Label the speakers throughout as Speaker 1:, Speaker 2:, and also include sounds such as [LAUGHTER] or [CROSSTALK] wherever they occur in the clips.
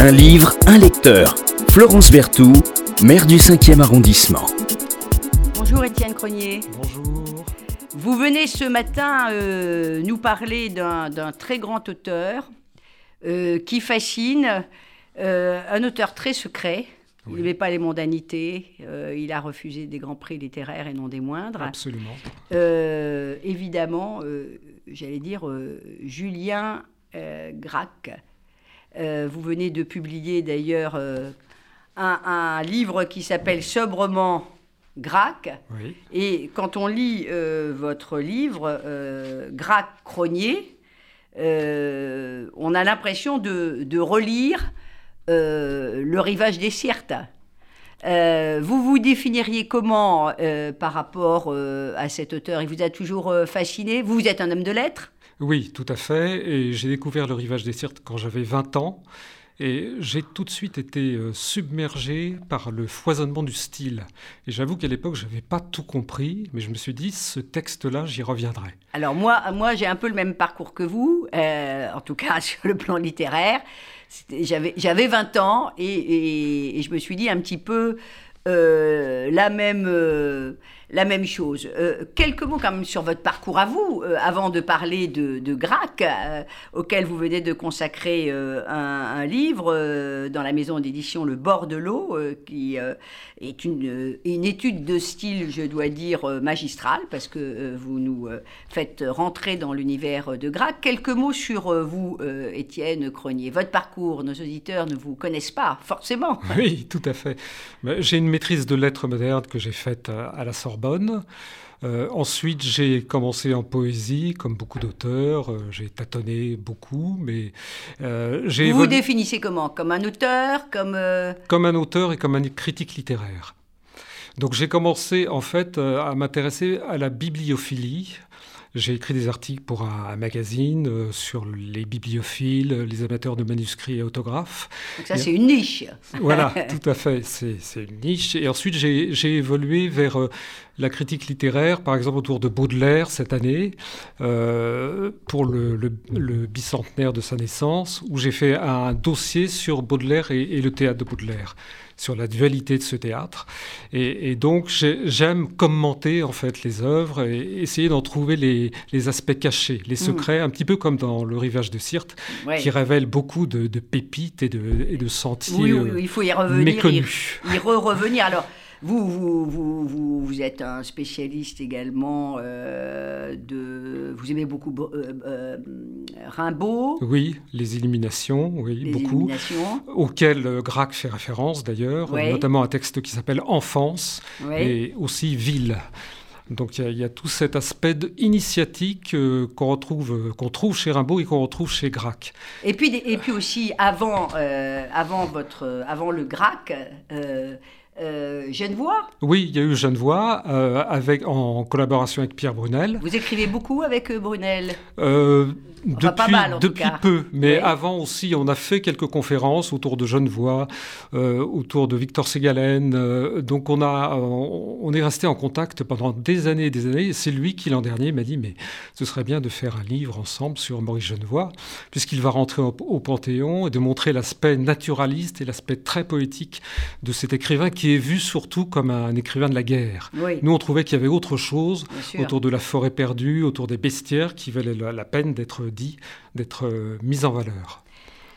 Speaker 1: Un livre, un lecteur. Florence Berthoud, maire du 5e arrondissement.
Speaker 2: Bonjour Étienne Cronier.
Speaker 3: Bonjour.
Speaker 2: Vous venez ce matin euh, nous parler d'un très grand auteur euh, qui fascine, euh, un auteur très secret. Il n'aimait pas les mondanités, il a refusé des grands prix littéraires et non des moindres.
Speaker 3: Absolument.
Speaker 2: évidemment, j'allais dire Julien Gracq. Vous venez de publier d'ailleurs un, livre qui s'appelle Sobrement Gracq. Et quand on lit euh, votre livre, euh, Gracq Cronier, euh, on a l'impression de, relire Le rivage des Sirtes. vous vous définiriez comment par rapport à cet auteur? Il vous a toujours fasciné? Vous, êtes un homme de lettres?
Speaker 3: Oui, tout à fait. Et j'ai découvert Le rivage des Sirtes quand j'avais 20 ans. Et j'ai tout de suite été euh, submergé par le foisonnement du style. Et j'avoue qu'à l'époque, je n'avais pas tout compris, mais je me suis dit, ce texte-là, j'y reviendrai.
Speaker 2: Alors moi, moi j'ai un peu le même parcours que vous, euh, en tout cas [LAUGHS] sur le plan littéraire. J'avais 20 ans et, et, je me suis dit un petit peu euh, la même la même chose. Euh, quelques mots quand même sur votre parcours à vous, euh, avant de parler de, de Grac, euh, auquel vous venez de consacrer un, livre dans la maison d'édition Le Bord de l'eau, qui est une, une, étude de style, je dois dire, magistrale, parce que vous nous faites rentrer dans l'univers de Grac. Quelques mots sur vous, Étienne Cronier. Votre parcours, nos auditeurs ne vous connaissent pas, forcément.
Speaker 3: Oui, tout à fait. J'ai une maîtrise de lettres modernes que j'ai faite à la Sorbonne euh, ensuite, j'ai commencé en poésie, comme beaucoup d'auteurs. Euh, j'ai tâtonné beaucoup, mais
Speaker 2: euh, j'ai. Vous vous définissez comment? Comme un auteur Comme
Speaker 3: comme un auteur et comme un critique littéraire. Donc j'ai commencé en fait à m'intéresser à la bibliophilie. J'ai écrit des articles pour un, magazine sur les bibliophiles, les amateurs de manuscrits et autographes.
Speaker 2: Donc ça, c'est une niche.
Speaker 3: Voilà, [LAUGHS] tout à fait, c'est une niche. Et ensuite, j'ai évolué vers la critique littéraire, par exemple autour de Baudelaire cette année, euh, pour le, bicentenaire de sa naissance, où j'ai fait un dossier sur Baudelaire et, le théâtre de Baudelaire sur la dualité de ce théâtre. Et, donc, j'aime commenter en fait les œuvres et essayer d'en trouver les, aspects cachés, les mm. secrets, un petit peu comme dans Le Rivage de Sirte, qui révèle beaucoup de, pépites et de, et de sentiers oui, oui,
Speaker 2: il faut y revenir, méconnus. Y, y revenir. Alors, vous, vous, vous, vous, êtes un spécialiste également euh, de. Vous aimez beaucoup euh, euh, Rimbaud
Speaker 3: Oui, les éliminations, oui, beaucoup. Éliminations. Auxquelles Grac fait référence d'ailleurs, notamment un texte qui s'appelle Enfance et aussi Ville. Donc il y, a tout cet aspect initiatique qu'on retrouve, qu'on trouve chez Rimbaud et qu'on retrouve chez Grac.
Speaker 2: Et puis, et puis aussi avant, avant, votre, avant le Grac, euh, Genevois
Speaker 3: Oui, il y a eu Genevois, euh, avec, en collaboration avec Pierre Brunel.
Speaker 2: Vous écrivez beaucoup avec euh, Brunel
Speaker 3: euh, depuis, pas mal, en depuis peu, mais avant aussi, on a fait quelques conférences autour de Genevois, autour de Victor Ségalen. donc on, a, on, est resté en contact pendant des années et des années. C'est lui qui l'an dernier m'a dit, mais ce serait bien de faire un livre ensemble sur Maurice Genevois, puisqu'il va rentrer au, au Panthéon et de montrer l'aspect naturaliste et l'aspect très poétique de cet écrivain qui est vu surtout comme un écrivain de la guerre. Nous, on trouvait qu'il y avait autre chose autour de la forêt perdue, autour des bestiaires qui valaient la, peine d'être dit, d'être euh, mis en valeur.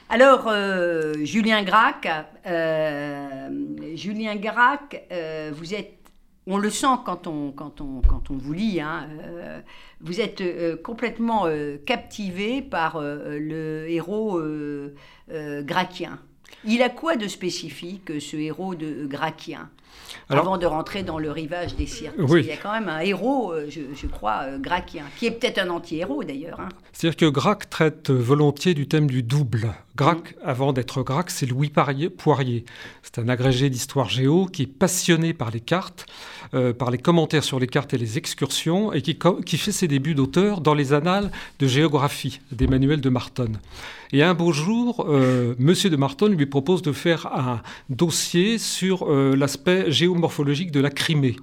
Speaker 2: Alors, euh, Julien Gracq, euh, Julien Gracq, vous êtes, on le sent quand on, quand on, quand on vous lit, hein, vous êtes complètement captivé par le héros gracchien. Il a quoi de spécifique, ce héros de Gracchien avant de rentrer dans le rivage des cirques. Il y a quand même un héros, euh, je, crois, euh, gracien, qui est peut-être un anti-héros d'ailleurs. Hein.
Speaker 3: C'est-à-dire que Grac traite volontiers du thème du double. Grac, avant d'être Grac, c'est Louis Poirier. C'est un agrégé d'histoire géo qui est passionné par les cartes, euh, par les commentaires sur les cartes et les excursions, et qui, qui fait ses débuts d'auteur dans les annales de géographie d'Emmanuel de Martonne. Et un beau jour, Monsieur de Martonne lui propose de faire un dossier sur l'aspect géomorphologique de la Crimée.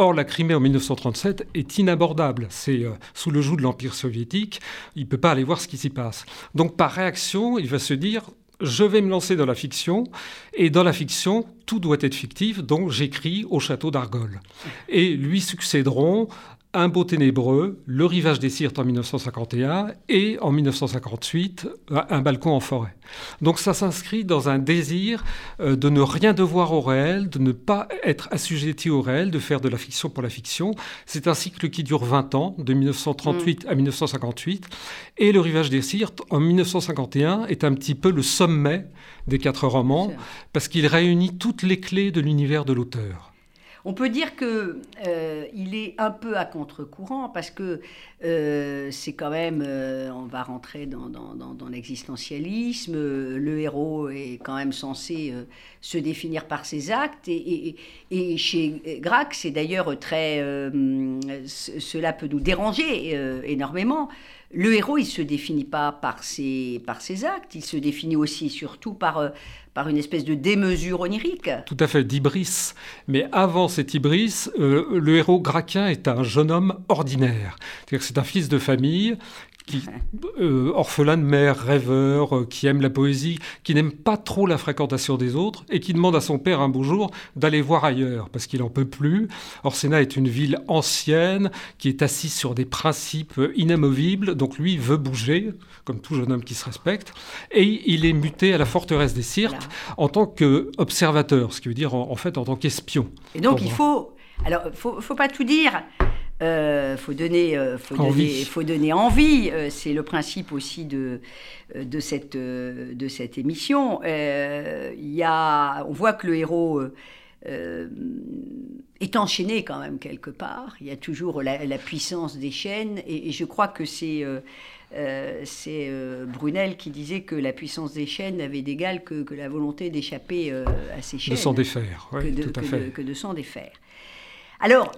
Speaker 3: Or, la Crimée en 1937 est inabordable. C'est euh, sous le joug de l'Empire soviétique. Il ne peut pas aller voir ce qui s'y passe. Donc, par réaction, il va se dire je vais me lancer dans la fiction, et dans la fiction, tout doit être fictif, donc j'écris au château d'Argol. Et lui succéderont un beau ténébreux, Le rivage des Sirtes en 1951 et en 1958 Un balcon en forêt. Donc ça s'inscrit dans un désir euh, de ne rien devoir au réel, de ne pas être assujetti au réel, de faire de la fiction pour la fiction. C'est un cycle qui dure 20 ans, de 1938 mm. à 1958. Et Le rivage des Sirtes en 1951 est un petit peu le sommet des quatre romans parce qu'il réunit toutes les clés de l'univers de l'auteur.
Speaker 2: On peut dire que euh, il est un peu à contre-courant parce que euh, c'est quand même, euh, on va rentrer dans, l'existentialisme. Le héros est quand même censé se définir par ses actes et, chez Grac, c'est d'ailleurs très, cela peut nous déranger énormément. Le héros, il se définit pas par ses, par ses actes, il se définit aussi et surtout par, par une espèce de démesure onirique.
Speaker 3: Tout à fait, d'Ibris. Mais avant cet Ibris, euh, le héros Graquin est un jeune homme ordinaire. C'est un fils de famille qui, euh, orphelin de mère, rêveur, euh, qui aime la poésie, qui n'aime pas trop la fréquentation des autres et qui demande à son père un beau jour d'aller voir ailleurs parce qu'il n'en peut plus. Orsena est une ville ancienne qui est assise sur des principes inamovibles, donc lui veut bouger, comme tout jeune homme qui se respecte, et il est muté à la forteresse des Sirtes en tant qu'observateur, ce qui veut dire en, fait en tant qu'espion.
Speaker 2: Et donc il faut... Alors, il faut, faut pas tout dire. Il euh, faut, donner, euh, faut, donner, faut donner envie. Euh, c'est le principe aussi de, de, cette, de cette émission. y a, on voit que le héros est enchaîné quand même quelque part. Il y a toujours la, puissance des chaînes. Et, je crois que c'est c'est Brunel qui disait que la puissance des chaînes n'avait d'égal que, que, la volonté d'échapper à ces chaînes.
Speaker 3: De s'en défaire, oui, tout à fait.
Speaker 2: que de s'en défaire. Alors,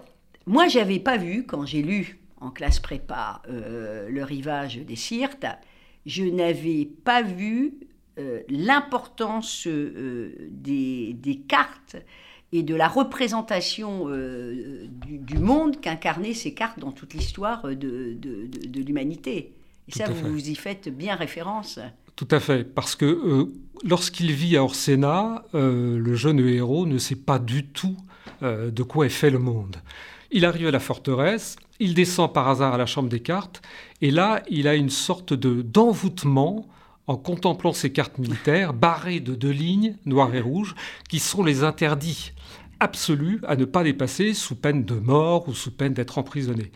Speaker 2: moi, j'avais pas vu, quand j'ai lu en classe prépa euh, Le rivage des Sirtes, je n'avais pas vu euh, l'importance euh, des, cartes et de la représentation du, monde qu'incarnaient ces cartes dans toute l'histoire de, l'humanité. Et ça, vous, vous y faites bien référence.
Speaker 3: Tout à fait, parce que lorsqu'il vit à Orsena, le jeune héros ne sait pas du tout de quoi est fait le monde. Il arrive à la forteresse, il descend par hasard à la chambre des cartes, et là, il a une sorte de d'envoûtement en contemplant ces cartes militaires barrées de deux lignes, noires et rouges, qui sont les interdits absolus à ne pas dépasser sous peine de mort ou sous peine d'être emprisonné.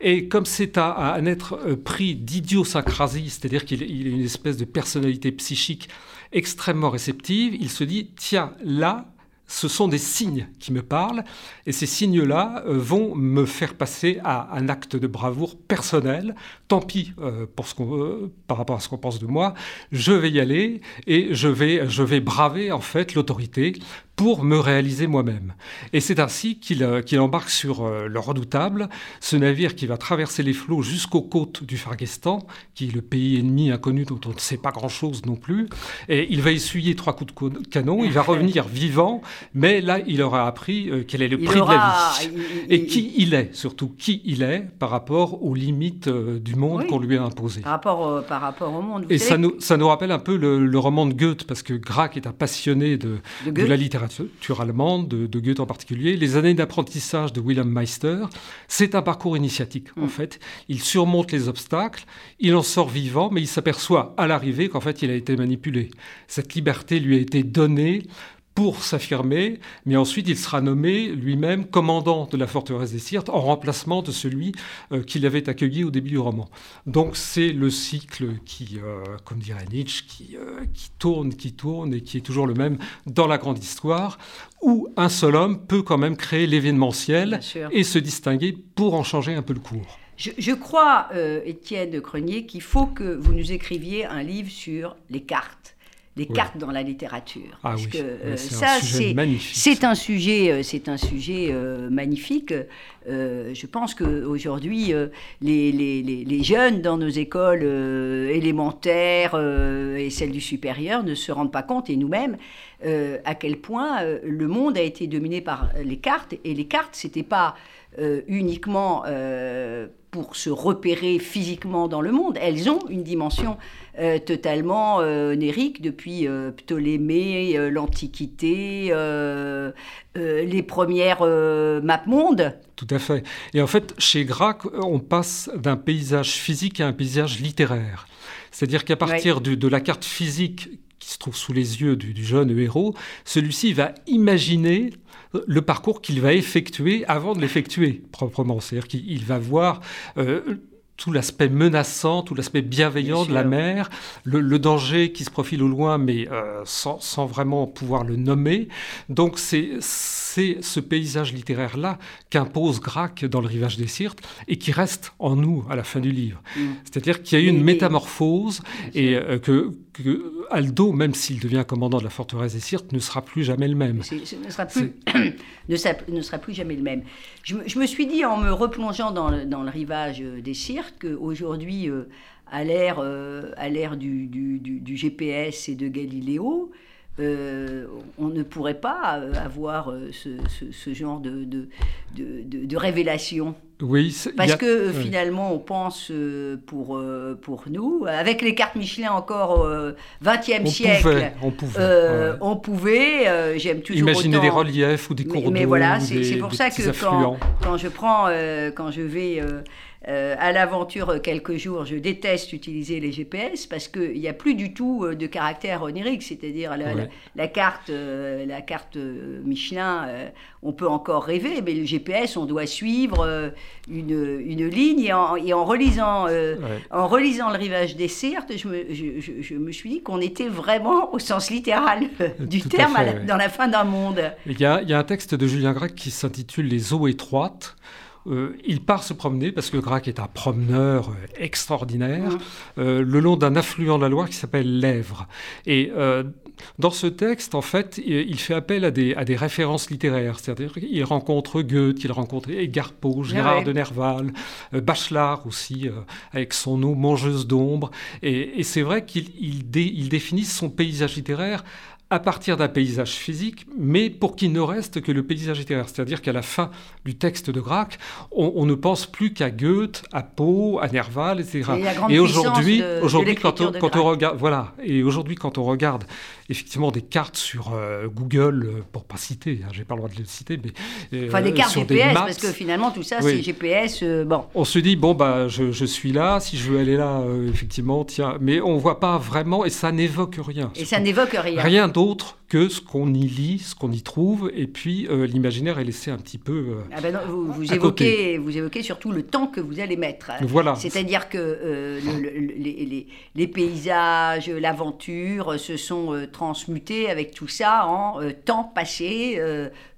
Speaker 3: Et comme c'est à, un être euh, pris d'idiosyncrasie, c'est-à-dire qu'il a une espèce de personnalité psychique extrêmement réceptive, il se dit, tiens, là, ce sont des signes qui me parlent, et ces signes-là euh, vont me faire passer à un acte de bravoure personnel. Tant pis euh, pour ce euh, par rapport à ce qu'on pense de moi, je vais y aller et je vais, je vais braver en fait l'autorité pour me réaliser moi-même. Et c'est ainsi qu'il embarque sur le redoutable, ce navire qui va traverser les flots jusqu'aux côtes du Farguestan, qui est le pays ennemi inconnu dont on ne sait pas grand-chose non plus. Et il va essuyer trois coups de canon, il va [LAUGHS] revenir vivant mais là, il aura appris euh, quel est le prix de la vie. et qui il est, surtout qui il est par rapport aux limites euh, du monde qu'on lui a imposé.
Speaker 2: Par rapport, par rapport au monde.
Speaker 3: et ça nous, ça nous rappelle un peu le, roman de Goethe, parce que Gracq est un passionné de, de, la littérature allemande, de, Goethe en particulier. Les années d'apprentissage de Wilhelm Meister, c'est un parcours initiatique, en mm. fait. Il surmonte les obstacles, il en sort vivant, mais il s'aperçoit à l'arrivée qu'en fait, il a été manipulé. Cette liberté lui a été donnée pour s'affirmer, mais ensuite il sera nommé lui-même commandant de la forteresse des Sirtes en remplacement de celui euh, qu'il avait accueilli au début du roman. Donc c'est le cycle qui, euh, comme dirait Nietzsche, qui, euh, qui, tourne, qui tourne et qui est toujours le même dans la grande histoire, où un seul homme peut quand même créer l'événementiel et se distinguer pour en changer un peu le cours.
Speaker 2: Je, je crois, Étienne Crenier, qu'il faut que vous nous écriviez un livre sur les cartes les cartes dans la littérature.
Speaker 3: Ah parce que euh, ça, c'est
Speaker 2: c'est un sujet, euh, c'est un sujet euh, magnifique. je pense qu'aujourd'hui, les, les, les, jeunes dans nos écoles élémentaires et celles du supérieur ne se rendent pas compte, et nous-mêmes, à quel point le monde a été dominé par les cartes. Et les cartes, c'était pas uniquement pour se repérer physiquement dans le monde. Elles ont une dimension totalement onérique depuis Ptolémée, l'Antiquité, les premières map monde.
Speaker 3: Tout à fait. Et en fait, chez Grac, on passe d'un paysage physique à un paysage littéraire. C'est-à-dire qu'à partir de la carte physique se trouve sous les yeux du, jeune héros, celui-ci va imaginer le parcours qu'il va effectuer avant de l'effectuer proprement. C'est-à-dire qu'il va voir euh, tout l'aspect menaçant, tout l'aspect bienveillant de la mer, le, danger qui se profile au loin, mais euh, sans, sans, vraiment pouvoir le nommer. Donc c'est ce paysage littéraire-là qu'impose Grac dans le rivage des Sirtes et qui reste en nous à la fin du livre. Mm. C'est-à-dire qu'il y a eu une métamorphose et euh, que, Aldo, même s'il devient commandant de la forteresse des Sirtes, ne sera plus jamais le même.
Speaker 2: ne, sera plus, [COUGHS] ne, sera, plus jamais le même. Je, me suis dit en me replongeant dans le, dans le rivage des Sirtes, qu'aujourd'hui, euh, à l'ère euh, à l'ère du, du, GPS et de Galiléo, euh, on ne pourrait pas avoir ce, genre de, de, de, révélation.
Speaker 3: Oui,
Speaker 2: parce que finalement, on pense pour, pour nous, avec les cartes Michelin encore au XXe siècle,
Speaker 3: on pouvait,
Speaker 2: on pouvait j'aime toujours
Speaker 3: imaginer des reliefs ou des cours d'eau.
Speaker 2: Mais, voilà, c'est pour ça que quand, quand, je prends, quand je vais euh, à l'aventure quelques jours, je déteste utiliser les GPS parce qu'il n'y a plus du tout euh, de caractère onirique, c'est-à-dire la, carte, euh, la carte Michelin, on peut encore rêver, mais le GPS, on doit suivre une, une, ligne. Et en, relisant, en relisant le rivage des Sirtes, je me, je, me suis dit qu'on était vraiment au sens littéral du terme dans la fin d'un monde.
Speaker 3: Il y, a, il y a un texte de Julien Grec qui s'intitule Les eaux étroites. Euh, il part se promener parce que Grac est un promeneur euh, extraordinaire euh, le long d'un affluent de la Loire qui s'appelle l'Èvre. Et dans ce texte, en fait, il fait appel à des, à des références littéraires. C'est-à-dire qu'il rencontre Goethe, il rencontre Edgar Poe, ah Gérard de Nerval, Bachelard aussi, avec son eau mangeuse d'ombre. Et, c'est vrai qu'il il définit son paysage littéraire à partir d'un paysage physique, mais pour qu'il ne reste que le paysage littéraire. C'est-à-dire qu'à la fin du texte de Gracq, on, ne pense plus qu'à Goethe, à Poe, à Nerval, etc.
Speaker 2: Et, aujourd'hui, aujourd'hui,
Speaker 3: quand, on, quand on regarde, voilà, et aujourd'hui, quand on regarde effectivement des cartes sur euh, Google, euh, pour pas citer, hein, j'ai pas le droit de le citer, mais
Speaker 2: euh, enfin des cartes GPS, parce que finalement tout ça, c'est GPS. bon.
Speaker 3: On se dit bon bah je, je, suis là, si je veux aller là, effectivement, tiens, mais on voit pas vraiment et ça n'évoque rien.
Speaker 2: Et ça n'évoque rien.
Speaker 3: Rien d'autre que ce qu'on y lit, ce qu'on y trouve, et puis euh, l'imaginaire est laissé un petit peu. Euh,
Speaker 2: ah ben vous, évoquez, vous évoquez surtout le temps que vous allez mettre.
Speaker 3: Voilà.
Speaker 2: C'est-à-dire que euh, les, paysages, l'aventure se sont transmutés avec tout ça en temps passé,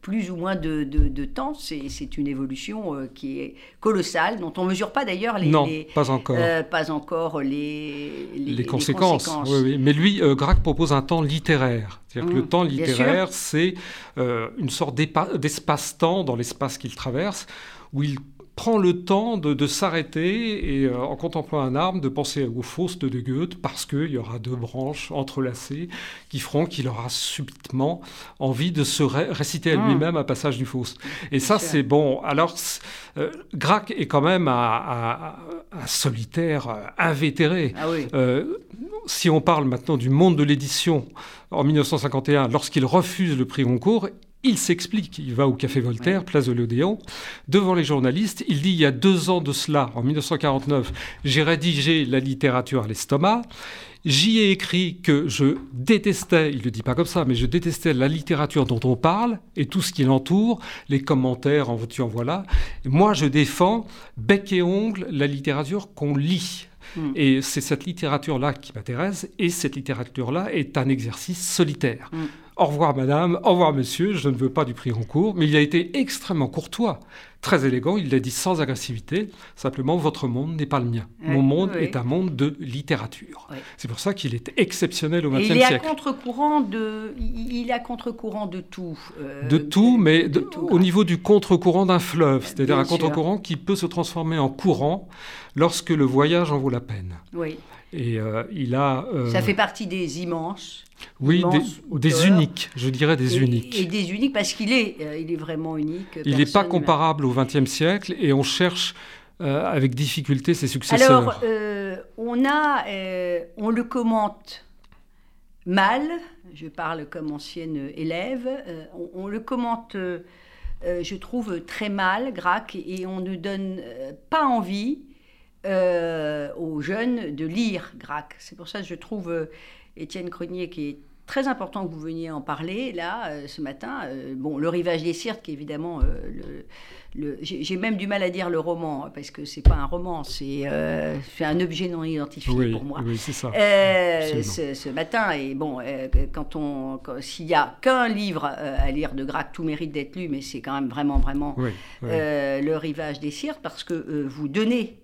Speaker 2: plus ou moins de, de, temps. C'est une évolution qui est colossale, dont on ne mesure pas d'ailleurs les,
Speaker 3: non, pas encore,
Speaker 2: pas encore les,
Speaker 3: les, conséquences. Oui, oui. Mais lui, Grac propose un temps littéraire. C'est-à-dire que le mmh, temps littéraire, c'est euh, une sorte d'espace-temps dans l'espace qu'il traverse, où il prend le temps de, s'arrêter et, euh, en contemplant un arbre, de penser au Faust de Goethe, parce qu'il y aura deux branches entrelacées qui feront qu'il aura subitement envie de se réciter à mmh. lui-même un passage du Faust. Et ça, c'est bon. Alors, euh, Grac est quand même un, solitaire invétéré.
Speaker 2: Ah oui.
Speaker 3: si on parle maintenant du monde de l'édition, en 1951, lorsqu'il refuse le prix Goncourt, il s'explique, il va au Café Voltaire, place de l'Odéon, devant les journalistes, il dit il y a deux ans de cela, en 1949, j'ai rédigé la littérature à l'estomac, j'y ai écrit que je détestais, il ne le dit pas comme ça, mais je détestais la littérature dont on parle et tout ce qui l'entoure, les commentaires, en tu en voilà. moi, je défends bec et ongle la littérature qu'on lit. Mm. Et c'est cette littérature-là qui m'intéresse, et cette littérature-là est un exercice solitaire. Mm. Au revoir madame, au revoir monsieur, je ne veux pas du prix cours, mais il a été extrêmement courtois, très élégant, il l'a dit sans agressivité, simplement votre monde n'est pas le mien. Mon monde est un monde de littérature. C'est pour ça qu'il est exceptionnel au XXe siècle.
Speaker 2: Il est à contre-courant de, il est contre-courant de tout.
Speaker 3: Euh, de tout, mais au niveau du contre-courant d'un fleuve, c'est-à-dire un contre-courant qui peut se transformer en courant lorsque le voyage en vaut la peine.
Speaker 2: Oui.
Speaker 3: Et il a.
Speaker 2: Ça fait partie des immenses.
Speaker 3: Oui, des, uniques, je dirais des uniques.
Speaker 2: Et des uniques parce qu'il est, il est vraiment unique.
Speaker 3: Il n'est pas comparable au XXe siècle et on cherche avec difficulté ses successeurs.
Speaker 2: Alors, on, a, on le commente mal, je parle comme ancienne élève, on, le commente euh, je trouve très mal, Grac, et on ne donne euh, pas envie euh, aux jeunes de lire Grac. C'est pour ça que je trouve Étienne Crenier, qui est très important que vous veniez en parler là ce matin. bon, le rivage des Sirtes, qui est évidemment le, j'ai même du mal à dire le roman, parce que c'est pas un roman, c'est euh, un objet non identifié pour moi.
Speaker 3: Oui, c'est ça.
Speaker 2: Euh, ce, matin, et bon, euh, quand on, s'il y a qu'un livre à lire de Grac, tout mérite d'être lu, mais c'est quand même vraiment, vraiment le rivage des Cires, parce que vous donnez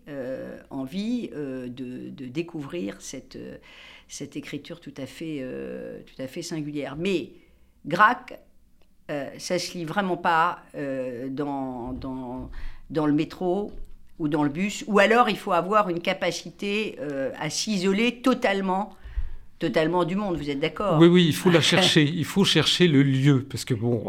Speaker 2: envie de, de, découvrir cette, cette écriture tout à fait, tout à fait singulière. Mais Grac euh, ça se lit vraiment pas euh, dans, dans, dans, le métro ou dans le bus, ou alors il faut avoir une capacité euh, à s'isoler totalement totalement du monde, vous êtes d'accord?
Speaker 3: Oui, oui, il faut la chercher, [LAUGHS] il faut chercher le lieu, parce que bon,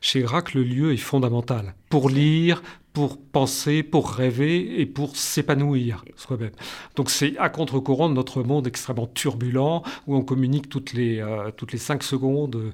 Speaker 3: chez Rack, le lieu est fondamental. Pour lire, pour penser, pour rêver et pour s'épanouir soi-même. Donc c'est à contre-courant de notre monde extrêmement turbulent où on communique toutes les, euh, toutes les cinq secondes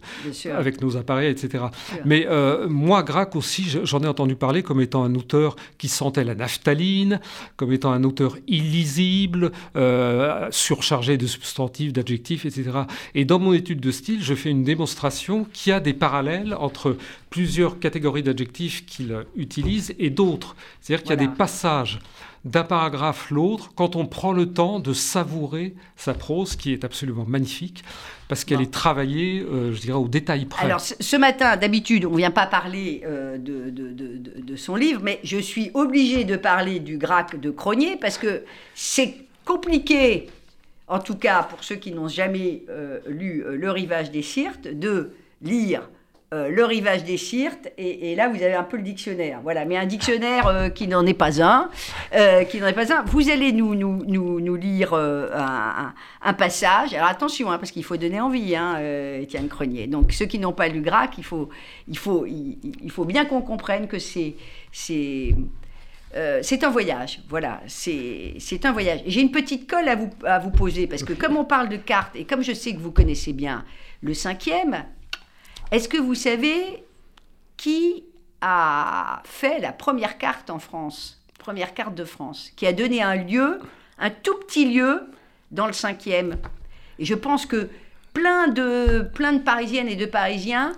Speaker 3: avec nos appareils, etc. Mais euh, moi, Grac aussi, j'en ai entendu parler comme étant un auteur qui sentait la naphtaline, comme étant un auteur illisible, euh, surchargé de substantifs, d'adjectifs, etc. Et dans mon étude de style, je fais une démonstration qui a des parallèles entre plusieurs catégories d'adjectifs qu'il utilise et d'autres. C'est-à-dire qu'il y a des passages d'un paragraphe l'autre quand on prend le temps de savourer sa prose qui est absolument magnifique parce qu'elle est travaillée, euh, je dirais, au détail près.
Speaker 2: Alors ce matin, d'habitude, on ne vient pas parler euh, de, de, de, son livre, mais je suis obligée de parler du Grac de Cronier parce que c'est compliqué, en tout cas pour ceux qui n'ont jamais euh, lu Le Rivage des Sirtes, de lire euh, le rivage des Sirtes, et, là vous avez un peu le dictionnaire. Voilà, mais un dictionnaire euh, qui n'en est pas un, euh, qui n'en est pas un. Vous allez nous, nous, nous, lire un, passage. Alors attention, hein, parce qu'il faut donner envie, hein, Étienne Crenier. Donc ceux qui n'ont pas lu Grac, il faut, il faut, il, faut bien qu'on comprenne que c'est, c'est, c'est un voyage, voilà, c'est, c'est un voyage. J'ai une petite colle à vous, à vous poser, parce que comme on parle de cartes, et comme je sais que vous connaissez bien le cinquième, est-ce que vous savez qui a fait la première carte en France, première carte de France, qui a donné un lieu, un tout petit lieu dans le cinquième? Et je pense que plein de, plein de Parisiennes et de Parisiens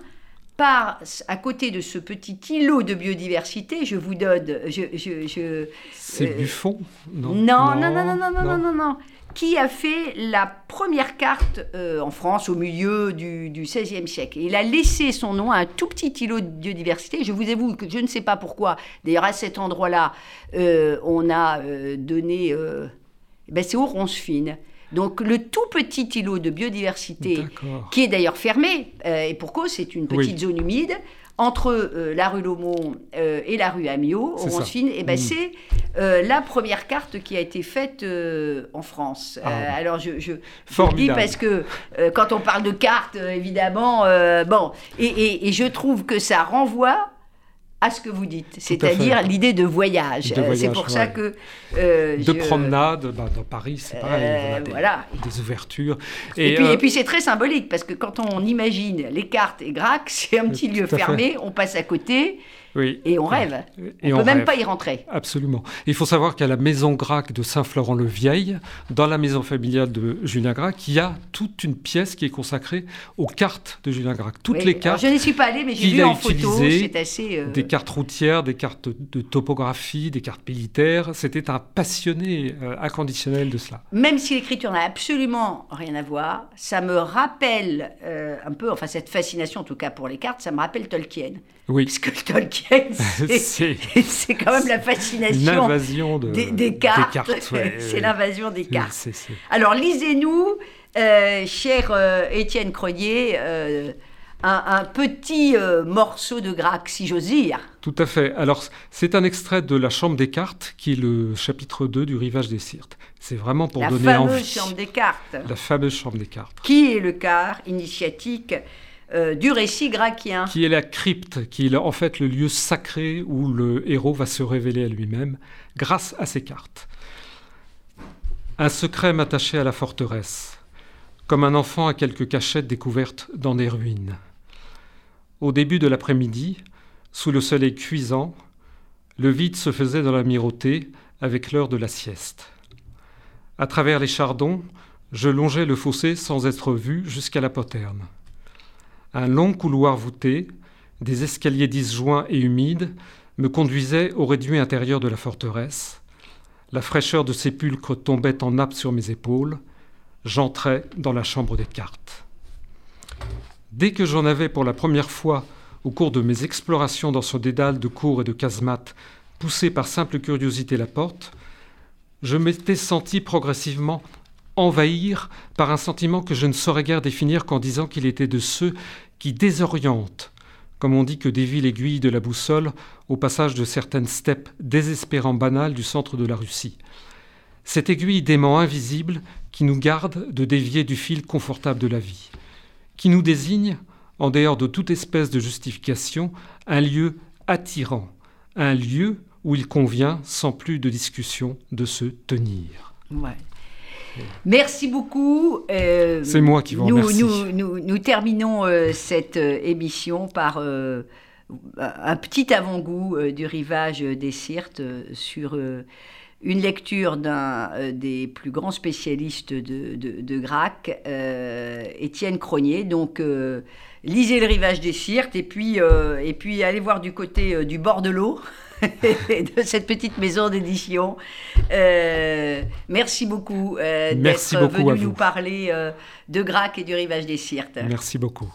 Speaker 2: partent à côté de ce petit îlot de biodiversité. Je vous donne. Je,
Speaker 3: C'est euh, Buffon
Speaker 2: non? non non, non non non, non, non, non, non, qui a fait la première carte euh, en France au milieu du, XVIe siècle. il a laissé son nom à un tout petit îlot de biodiversité. Je vous avoue que je ne sais pas pourquoi. D'ailleurs, à cet endroit-là, euh, on a euh, donné... Ben c'est aux ronces fines. Donc le tout petit îlot de biodiversité, qui est d'ailleurs fermé, et pour cause, c'est une petite zone humide, entre euh, la rue Lomont euh, et la rue Amiot, au Fine, et ben, mm. c'est euh, la première carte qui a été faite en France. Ah, alors je, je, le dis parce que quand on parle de carte, évidemment, bon, et, et, je trouve que ça renvoie à ce que vous dites, c'est-à-dire l'idée de voyage. Euh, c'est pour ça que...
Speaker 3: Euh, de promenade, bah, dans Paris, c'est pareil, euh, voilà, des, ouvertures.
Speaker 2: Et, puis, puis c'est très symbolique, parce que quand on imagine les cartes et Grac, c'est un petit lieu fermé, on passe à côté, et on rêve. on ne peut même pas y rentrer.
Speaker 3: Absolument. Il faut savoir qu'à la maison Grac de Saint-Florent-le-Vieil, dans la maison familiale de Julien Grac, il y a toute une pièce qui est consacrée aux cartes de Julien Grac. Toutes les cartes.
Speaker 2: je n'y suis pas allée, mais j'ai vu en photo. C'est assez.
Speaker 3: Euh, des cartes routières, des cartes de topographie, des cartes militaires. C'était un passionné euh, inconditionnel de cela.
Speaker 2: Même si l'écriture n'a absolument rien à voir, ça me rappelle euh, un peu, enfin cette fascination en tout cas pour les cartes, ça me rappelle Tolkien.
Speaker 3: Oui.
Speaker 2: Parce que Tolkien, [LAUGHS] c'est quand même la fascination
Speaker 3: de,
Speaker 2: des, cartes. c'est l'invasion des cartes. Alors lisez-nous, euh, cher euh, Étienne Cronier, euh, un, petit morceau de Grac, si j'ose dire.
Speaker 3: Tout à fait. Alors, c'est un extrait de La Chambre des cartes, qui est le chapitre 2 du Rivage des Sirtes. C'est vraiment pour donner envie.
Speaker 2: La fameuse Chambre des cartes.
Speaker 3: La fameuse Chambre des cartes.
Speaker 2: Qui est le quart initiatique euh, du récit gracien.
Speaker 3: Qui est la crypte, qui est en fait le lieu sacré où le héros va se révéler à lui-même grâce à ces cartes. Un secret m'attachait à la forteresse, comme un enfant à quelques cachettes découvertes dans des ruines. Au début de l'après-midi, sous le soleil cuisant, le vide se faisait dans l'amirauté avec l'heure de la sieste. À travers les chardons, je longeais le fossé sans être vu jusqu'à la poterne. Un long couloir voûté, des escaliers disjoints et humides, me conduisaient au réduit intérieur de la forteresse. La fraîcheur de sépulcre tombait en nappe sur mes épaules. J'entrais dans la chambre des cartes. Dès que j'en avais pour la première fois, au cours de mes explorations dans ce dédale de cours et de casemates, poussé par simple curiosité la porte, je m'étais senti progressivement envahir par un sentiment que je ne saurais guère définir qu'en disant qu'il était de ceux qui désorientent, comme on dit que dévie l'aiguille de la boussole au passage de certaines steppes désespérant banales du centre de la Russie. Cette aiguille d'aimant invisible qui nous garde de dévier du fil confortable de la vie qui nous désigne, en dehors de toute espèce de justification, un lieu attirant, un lieu où il convient, sans plus de discussion, de se tenir.
Speaker 2: Merci beaucoup.
Speaker 3: Euh, C'est moi qui vous remercie.
Speaker 2: Nous, terminons euh, cette euh, émission par un petit avant-goût du rivage des Sirtes sur une lecture d'un des plus grands spécialistes de, de, Grac, Étienne Cronier. Donc, lisez le rivage des Sirtes et puis, et puis allez voir du côté du bord de l'eau [LAUGHS] [LAUGHS] de cette petite maison d'édition. merci beaucoup d'être venu nous parler de Grac et du rivage des Sirtes.
Speaker 3: Merci beaucoup.